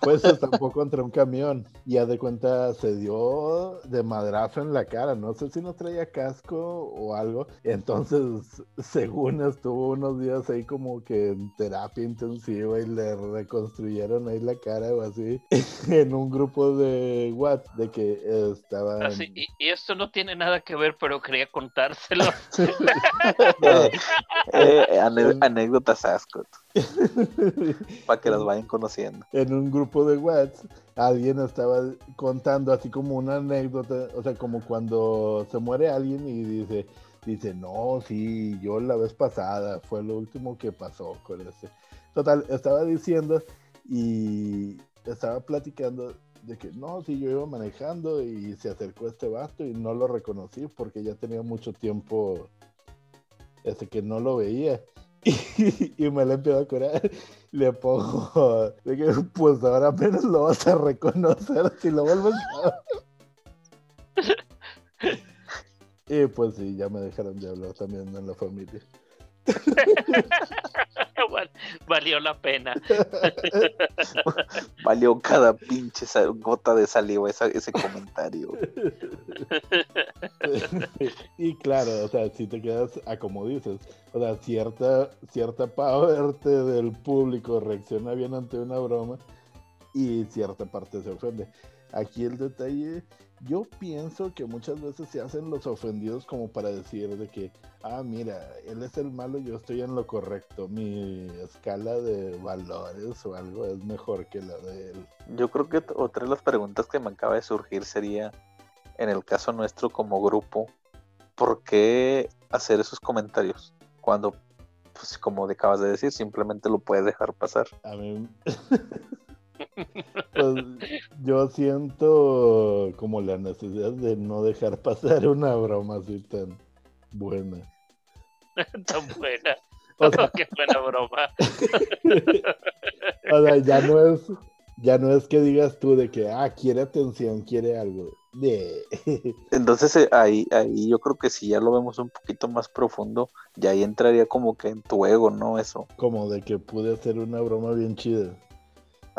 Fue, se estampó contra un camión y ya de cuenta se dio de madrazo en la cara. No sé si no traía casco o algo. Entonces, según estuvo unos días ahí como que en terapia intensiva y le reconstruyeron ahí la cara o así [LAUGHS] en un grupo de WhatsApp de que estaban... Así, y, y esto no tiene nada que ver, pero quería contárselo. [LAUGHS] Eh, eh, [LAUGHS] anécdotas asco. [LAUGHS] Para que las vayan conociendo. En un grupo de WhatsApp, alguien estaba contando así como una anécdota, o sea, como cuando se muere alguien y dice, dice, no, sí, yo la vez pasada, fue lo último que pasó con ese. Total, estaba diciendo y estaba platicando de que no, sí, yo iba manejando y se acercó este vato y no lo reconocí porque ya tenía mucho tiempo este, que no lo veía. [LAUGHS] Y, me le empiezo a curar. Le pongo pues ahora apenas lo vas a reconocer si lo vuelves a [LAUGHS] Y pues sí, ya me dejaron de hablar también en la familia. [LAUGHS] [LAUGHS] Valió la pena. [LAUGHS] Valió cada pinche gota de saliva ese comentario. [LAUGHS] y claro, o sea, si te quedas a como dices, o sea, cierta, cierta parte del público reacciona bien ante una broma y cierta parte se ofende. Aquí el detalle yo pienso que muchas veces se hacen los ofendidos como para decir de que, ah, mira, él es el malo, yo estoy en lo correcto, mi escala de valores o algo es mejor que la de él. Yo creo que otra de las preguntas que me acaba de surgir sería, en el caso nuestro como grupo, ¿por qué hacer esos comentarios? Cuando, pues como acabas de decir, simplemente lo puedes dejar pasar. A mí... [LAUGHS] [LAUGHS] Pues yo siento como la necesidad de no dejar pasar una broma así tan buena. [LAUGHS] tan buena. O sea, [LAUGHS] qué buena broma. o sea, ya no es, ya no es que digas tú de que ah, quiere atención, quiere algo. De... Entonces eh, ahí, ahí yo creo que si ya lo vemos un poquito más profundo, ya ahí entraría como que en tu ego, ¿no? Eso. Como de que pude hacer una broma bien chida.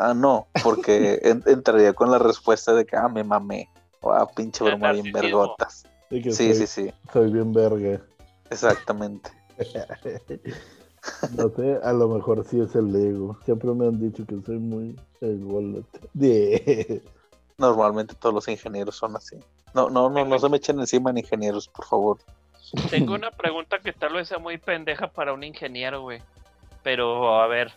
Ah, no, porque [LAUGHS] entraría con la respuesta de que, ah, me mamé. O, ah, pinche broma bien vergotas. Sí, sí, sí. Soy bien verga. Exactamente. no sé, a lo mejor sí es el ego. Siempre me han dicho que soy muy ególatra. [LAUGHS] Normalmente todos los ingenieros son así. No, no, no, no se me echen encima en ingenieros, por favor. Tengo una pregunta que tal vez sea muy pendeja para un ingeniero, güey. Pero, a ver,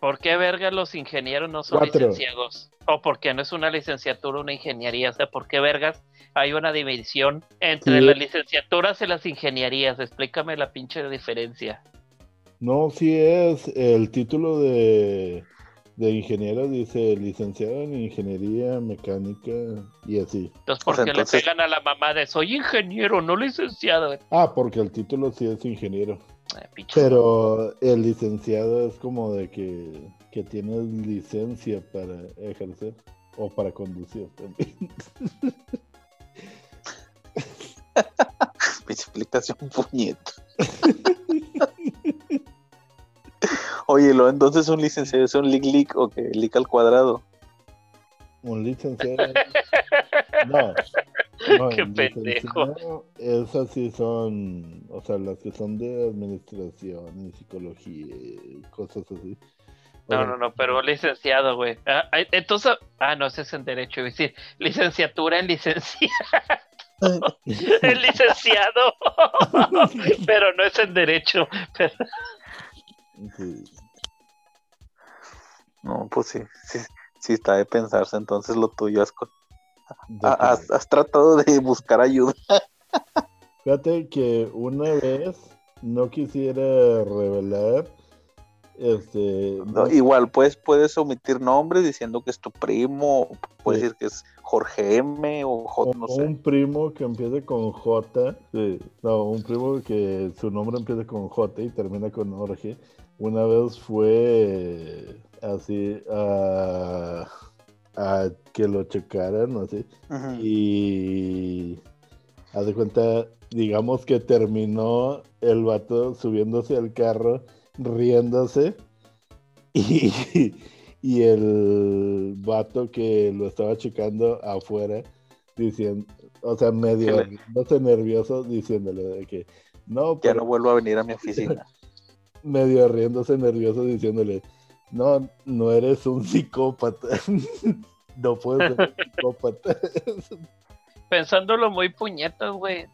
¿Por qué verga los ingenieros no son licenciados? ¿O por qué no es una licenciatura una ingeniería? O sea, ¿por qué vergas hay una división entre las licenciaturas y las ingenierías? Explícame la pinche diferencia. No, sí es el título de, de ingeniero, dice licenciado en ingeniería mecánica y así. Entonces, ¿por qué le pegan a la mamá de soy ingeniero, no licenciado? Ah, porque el título sí es ingeniero. Eh, Pero el licenciado es como de que, que tienes licencia para ejercer o para conducir también. [LAUGHS] Mi explicación puñeta. [LAUGHS] Oye, lo entonces un licenciado es un lic lic o que lic al cuadrado. Un licenciado. [LAUGHS] No, Qué pendejo. Esas sí son, o sea, las que son de administración y psicología, cosas así. No, no, no, pero licenciado, güey. Ah, entonces, ah, no, ese es en derecho, decir, licenciatura en licenciado. [LAUGHS] [LAUGHS] el licenciado, pero no es en derecho. No, pues sí, sí, sí está de pensarse, entonces lo tuyo es has, tratado de buscar ayuda. [LAUGHS] Fíjate que una vez no quisiera revelar. Este, igual, pues puedes omitir nombres diciendo que es tu primo, puedes decir que es Jorge M o J, no sé. Un primo que empiece con J, no, un primo que su nombre empieza con J y termina con Jorge. Una vez fue así a a que lo checaran, sé. Y haz de cuenta, digamos que terminó el vato subiéndose al carro, riéndose. [LAUGHS] Y, y el vato que lo estaba checando afuera, diciendo, o sea, medio nervioso, diciéndole de que no. Ya no vuelvo a venir a mi oficina. [LAUGHS] medio riéndose nervioso, diciéndole no, no eres un psicópata. [LAUGHS] no puedes ser un psicópata. Pensándolo muy puñetas, güey.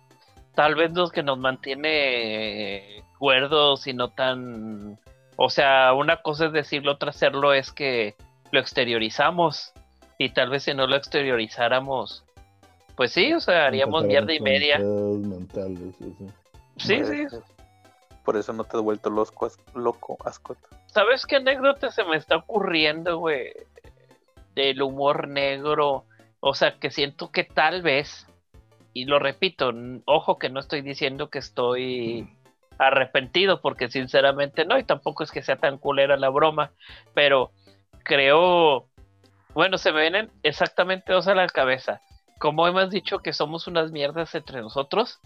Tal vez los que nos mantiene cuerdos y no tan O sea, una cosa es decirlo, otra hacerlo es que lo exteriorizamos. Y tal vez si no lo exteriorizáramos, pues sí, o sea, haríamos mierda y media. Mentales, sí, sí. Por eso no te he vuelto loco, loco. ¿Sabes qué anécdota se me está ocurriendo, güey? Del humor negro. O sea, que siento que tal vez, y lo repito, ojo que no estoy diciendo que estoy arrepentido, porque sinceramente no, y tampoco es que sea tan culera la broma, pero creo, bueno, se me vienen exactamente dos a la cabeza. Como hemos dicho que somos unas mierdas entre nosotros,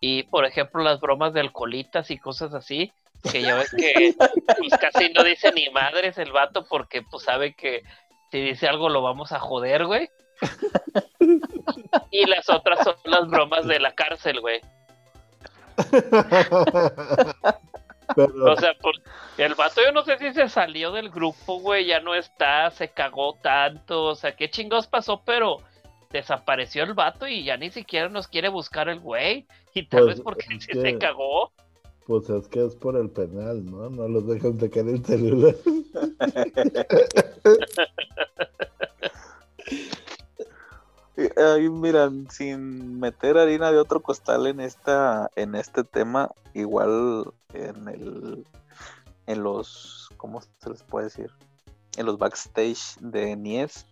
y por ejemplo las bromas de alcoholitas y cosas así, que ya ves que [LAUGHS] pues, casi no dice ni madres el vato porque pues sabe que si dice algo lo vamos a joder, güey. [LAUGHS] y las otras son las bromas de la cárcel, güey. O sea, por... el vato yo no sé si se salió del grupo, güey, ya no está, se cagó tanto, o sea, qué chingados pasó, pero desapareció el vato y ya ni siquiera nos quiere buscar el güey. Y tal pues, vez porque [LAUGHS] se cagó. Pues es que es por el penal, ¿no? No los dejan sacar el celular. [LAUGHS] Ay, miran, sin meter harina de otro costal en esta, en este tema, igual en el, en los, ¿cómo se les puede decir? En los backstage de Nies,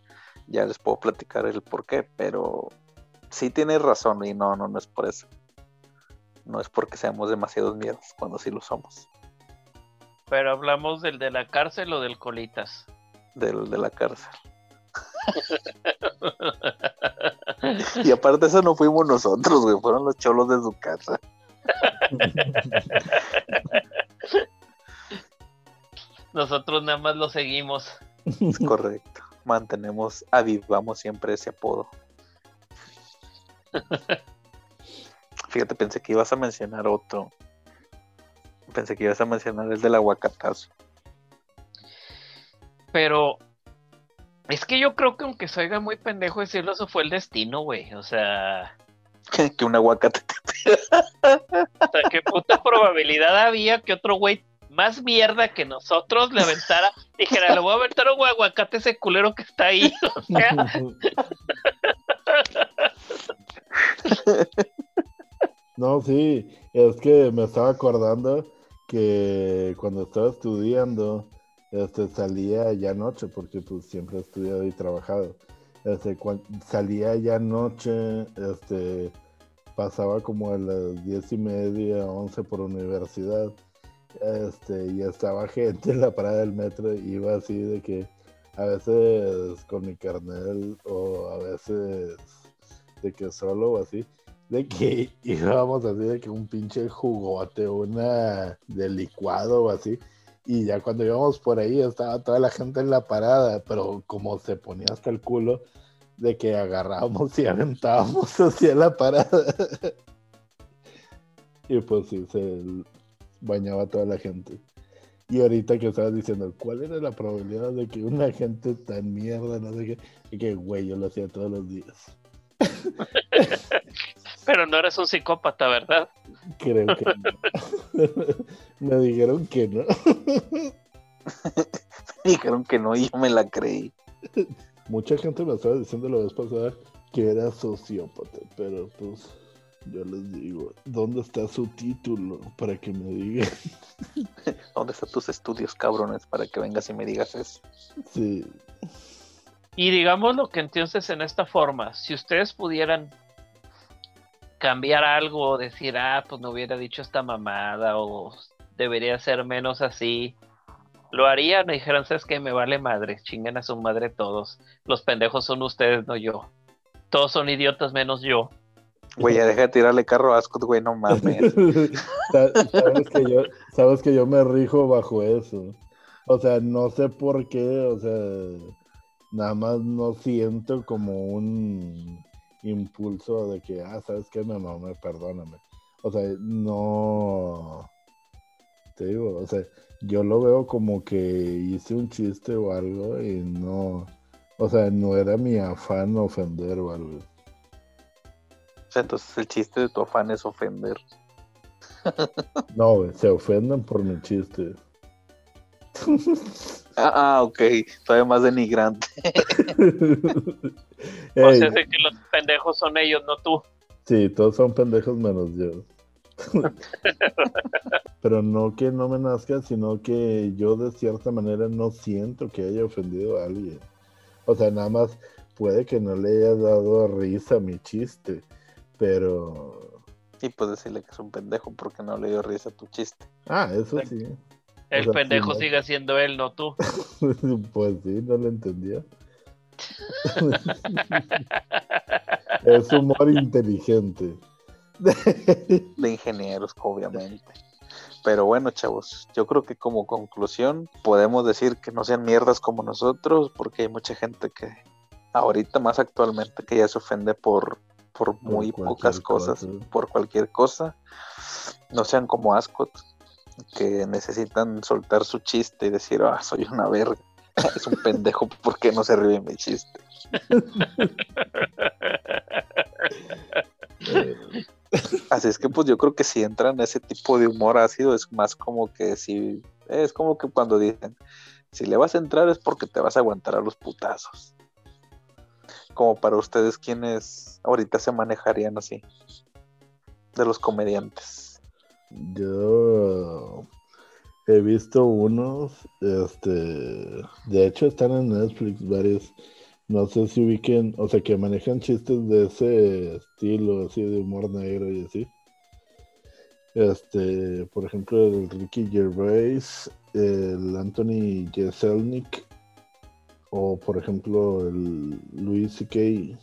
ya les puedo platicar el por qué, pero sí tienes razón y no, no, no es por eso. No es porque seamos demasiados miedos, cuando sí lo somos. Pero hablamos del de la cárcel o del colitas. Del de la cárcel. [LAUGHS] y aparte eso no fuimos nosotros, güey, fueron los cholos de su casa. [LAUGHS] Nosotros nada más lo seguimos. Es correcto. Mantenemos, avivamos siempre ese apodo. [LAUGHS] Fíjate, pensé que ibas a mencionar otro. Pensé que ibas a mencionar el del aguacatazo. Pero es que yo creo que aunque se oiga muy pendejo decirlo, eso fue el destino, güey. O sea. [LAUGHS] que un aguacate te O sea, qué puta probabilidad había que otro güey más mierda que nosotros le aventara. Dijera, le voy a aventar un aguacate ese culero que está ahí. [LAUGHS] O sea. [LAUGHS] No, sí, es que me estaba acordando que cuando estaba estudiando, este, salía ya noche, porque pues siempre he estudiado y trabajado. Este, salía ya noche, este, pasaba como a las diez y media, once por universidad, este, y estaba gente en la parada del metro, iba así de que a veces con mi carnel o a veces de que solo o así, de que [LAUGHS] íbamos así de que un pinche jugote, una de licuado o así, y ya cuando íbamos por ahí estaba toda la gente en la parada, pero como se ponía hasta el culo de que agarrábamos y [LAUGHS] aventábamos hacia la parada. [LAUGHS] y pues sí, se bañaba toda la gente. Y ahorita que estabas diciendo, ¿cuál era la probabilidad de que una gente tan mierda, no sé qué, y que güey, yo lo hacía todos los días? Pero no eres un psicópata, ¿verdad? Creo que no. [LAUGHS] me dijeron que no. [LAUGHS] me dijeron que no y yo me la creí. Mucha gente me estaba diciendo la vez pasada que era sociópata, pero pues yo les digo, ¿dónde está su título para que me digan? [LAUGHS] ¿Dónde están tus estudios, cabrones, para que vengas y me digas eso? Sí. Y digamos lo que entonces en esta forma, si ustedes pudieran cambiar algo, decir, ah, pues no hubiera dicho esta mamada o debería ser menos así, lo harían y dijeron, sabes que me vale madre, chinguen a su madre todos, los pendejos son ustedes, no yo, todos son idiotas menos yo. Güey, ya deja de tirarle carro a Ascot, güey, no mames. [LAUGHS] sabes, que yo, sabes que yo me rijo bajo eso. O sea, no sé por qué, o sea, nada más no siento como un impulso de que, ah, ¿sabes qué? Me mamé, perdóname. O sea, no. Te digo, o sea, yo lo veo como que hice un chiste o algo y no. O sea, no era mi afán ofender o algo. O sea, entonces el chiste de tu afán es ofender. [LAUGHS] no, se ofenden por mi chiste. Ah, ah, ok, todavía más denigrante. [LAUGHS] o sea, sé que los pendejos son ellos, no tú. Sí, todos son pendejos menos yo. [LAUGHS] Pero no que no me nazca, sino que yo de cierta manera no siento que haya ofendido a alguien. O sea, nada más puede que no le haya dado risa mi chiste, pero... Y pues decirle que es un pendejo porque no le dio risa a tu chiste. Ah, eso sí. El pendejo sigue siendo él, no tú. [LAUGHS] pues sí, no lo entendía. Es humor inteligente. de ingenieros, obviamente. Pero bueno, chavos, yo creo que como conclusión podemos decir que no sean mierdas como nosotros, porque hay mucha gente que ahorita más actualmente que ya se ofende por, por muy pocas cosas, por cualquier cosa. No sean como Ascot, que necesitan soltar su chiste y decir, ah, soy una verga. [LAUGHS] es un pendejo porque no se ríe mi chiste. [LAUGHS] Así es que pues yo creo que si entran ese tipo de humor ácido es más como que si es como que cuando dicen si le vas a entrar es porque te vas a aguantar a los putazos. Como para ustedes quienes ahorita se manejarían así de los comediantes. Yo he visto unos, este, de hecho están en Netflix varios no sé si ubiquen, o sea, que manejan chistes de ese estilo, así de humor negro y así. Este, por ejemplo, el Ricky Gervais, el Anthony Jeselnik, o por ejemplo, el Luis C.K.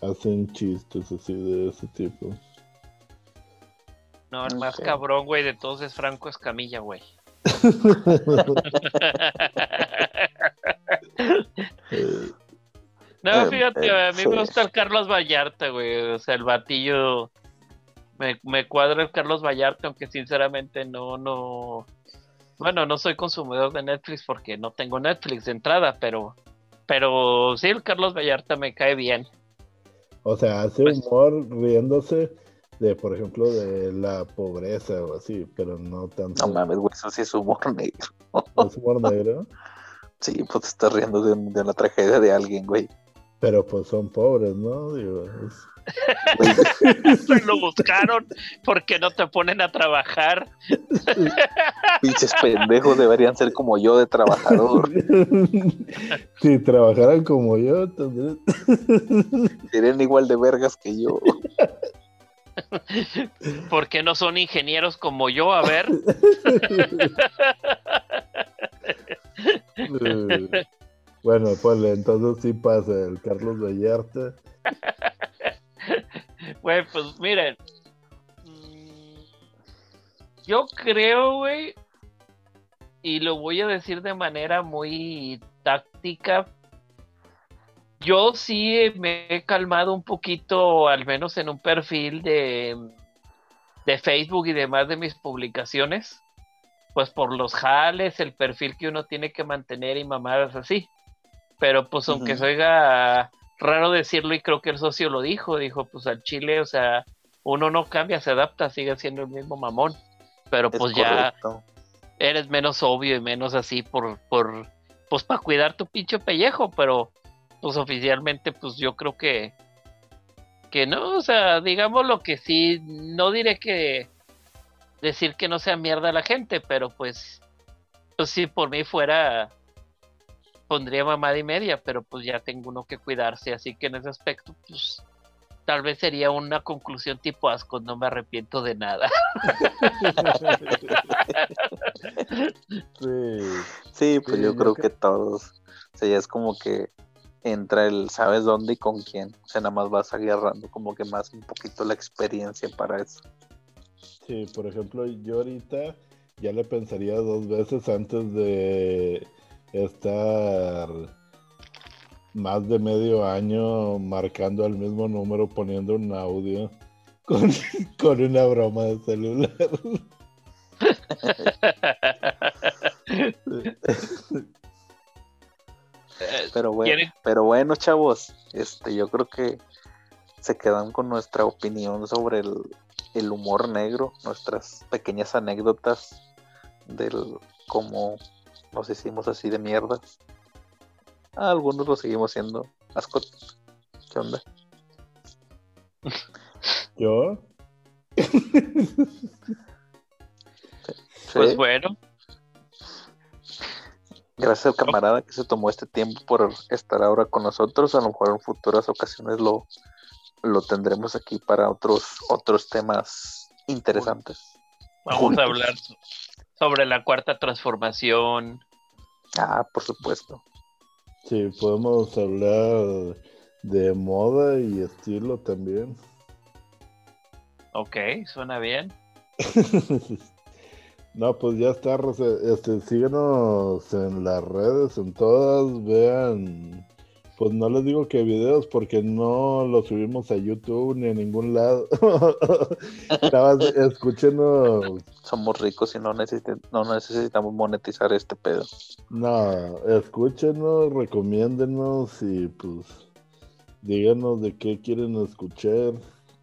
hacen chistes así de ese tipo. No, el más cabrón, güey, de todos es Franco Escamilla, güey. [LAUGHS] no, eh, fíjate, eh, a mí me gusta el Carlos Vallarta, güey. O sea, el batillo. Me, me cuadra el Carlos Vallarta, aunque sinceramente no, no. Bueno, no soy consumidor de Netflix porque no tengo Netflix de entrada, pero. Pero sí, el Carlos Vallarta me cae bien. O sea, hace pues humor riéndose de, por ejemplo, de la pobreza o así, pero no tanto. No mames, güey, eso sí es humor negro. ¿Es humor negro? [LAUGHS] Sí, pues te estás riendo de, de la tragedia de alguien, güey. Pero pues son pobres, ¿no? Digo, [LAUGHS] lo buscaron porque no te ponen a trabajar. [LAUGHS] Pinches pendejos deberían ser como yo de trabajador. Si trabajaran como yo, serían igual de vergas que yo. [LAUGHS] ¿Por qué no son ingenieros como yo? A ver. [LAUGHS] bueno, pues entonces sí pasa el Carlos Vallarta. [LAUGHS] Güey, pues miren. Mm, yo creo, güey, y lo voy a decir de manera muy táctica. Yo sí me he calmado un poquito, al menos en un perfil de, de Facebook y demás de mis publicaciones pues por los jales, el perfil que uno tiene que mantener y mamadas así. Pero pues aunque se oiga raro decirlo y creo que el socio lo dijo, dijo pues al chile, o sea, uno no cambia, se adapta, sigue siendo el mismo mamón. Pero pues ya eres menos obvio y menos así por, por, pues para cuidar tu pinche pellejo, pero pues oficialmente pues yo creo que, que no, o sea, digamos lo que sí, no diré que decir que no sea mierda la gente, pero pues, pues si por mí fuera, pondría mamada y media, pero pues ya tengo uno que cuidarse, así que en ese aspecto, pues tal vez sería una conclusión tipo asco, no me arrepiento de nada. [LAUGHS] sí, pues yo creo que todos, o sea, ya es como que entra el sabes dónde y con quién, o sea, nada más vas agarrando como que más un poquito la experiencia para eso. Sí, por ejemplo, yo ahorita ya le pensaría dos veces antes de estar más de medio año marcando al mismo número poniendo un audio [LAUGHS] con, con una broma de celular. [LAUGHS] pero bueno, pero bueno, chavos, este yo creo que se quedan con nuestra opinión sobre el, humor negro, nuestras pequeñas anécdotas del cómo nos hicimos así de mierda. Ah, algunos lo seguimos siendo. Ascot, ¿qué onda? ¿Yo? [LAUGHS] Pues bueno, Gracias al camarada que se tomó este tiempo por estar ahora con nosotros. A lo mejor en futuras ocasiones lo, lo tendremos aquí para otros, otros temas interesantes. vamos a [LAUGHS] hablar so- sobre la cuarta transformación. Ah, por supuesto. Sí, podemos hablar de moda y estilo también. Ok, suena bien. [LAUGHS] No, pues ya está. Este, síguenos en las redes, en todas, vean. Pues no les digo que videos porque no los subimos a YouTube ni a ningún lado. [LAUGHS] Nada más escúchenos. Somos ricos y no, necesite- no necesitamos monetizar este pedo. No, escúchenos, recomiéndenos y pues díganos de qué quieren escuchar.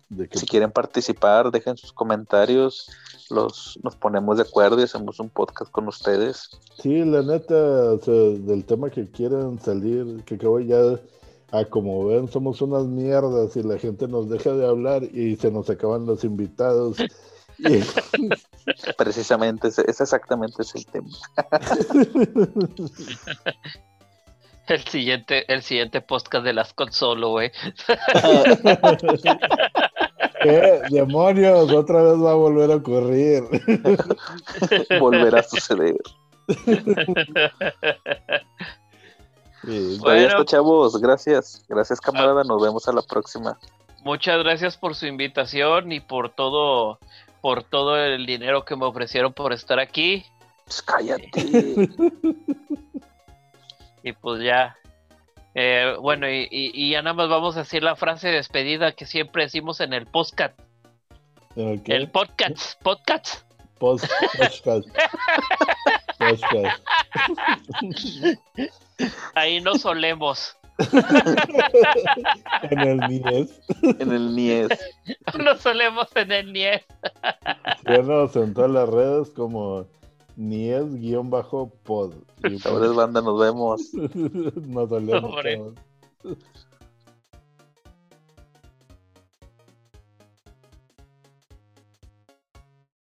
De Si quieren participar, dejen sus comentarios. Los, nos ponemos de acuerdo y hacemos un podcast con ustedes. Sí, la neta, o sea, del tema que quieran salir, que acabo ya, a como ven, somos unas mierdas y la gente nos deja de hablar y se nos acaban los invitados. [LAUGHS] Y- Precisamente, ese, ese exactamente es el tema. [LAUGHS] El siguiente, el siguiente podcast de las solo, güey. [LAUGHS] ¿Qué demonios? Otra vez va a volver a ocurrir. [LAUGHS] Volverá a suceder. [LAUGHS] Sí, Pues ya Bueno. está, chavos. Gracias. Gracias, camarada. Nos vemos a la próxima. Muchas gracias por su invitación y por todo, por todo el dinero que me ofrecieron por estar aquí. Pues cállate. [LAUGHS] Y pues ya. Eh, bueno, y, y- y ya nada más vamos a decir la frase de despedida que siempre decimos en el podcast. ¿el podcast, podcast. Post- podcast. [LAUGHS] Podcast. Ahí nos solemos. [LAUGHS] En el NIES. en el NIES. Nos solemos en el NIE. Síganos en todas las redes como NIES-pod. Y Sabores banda, nos vemos. pues, [LAUGHS] nos olemos Sobre. todos.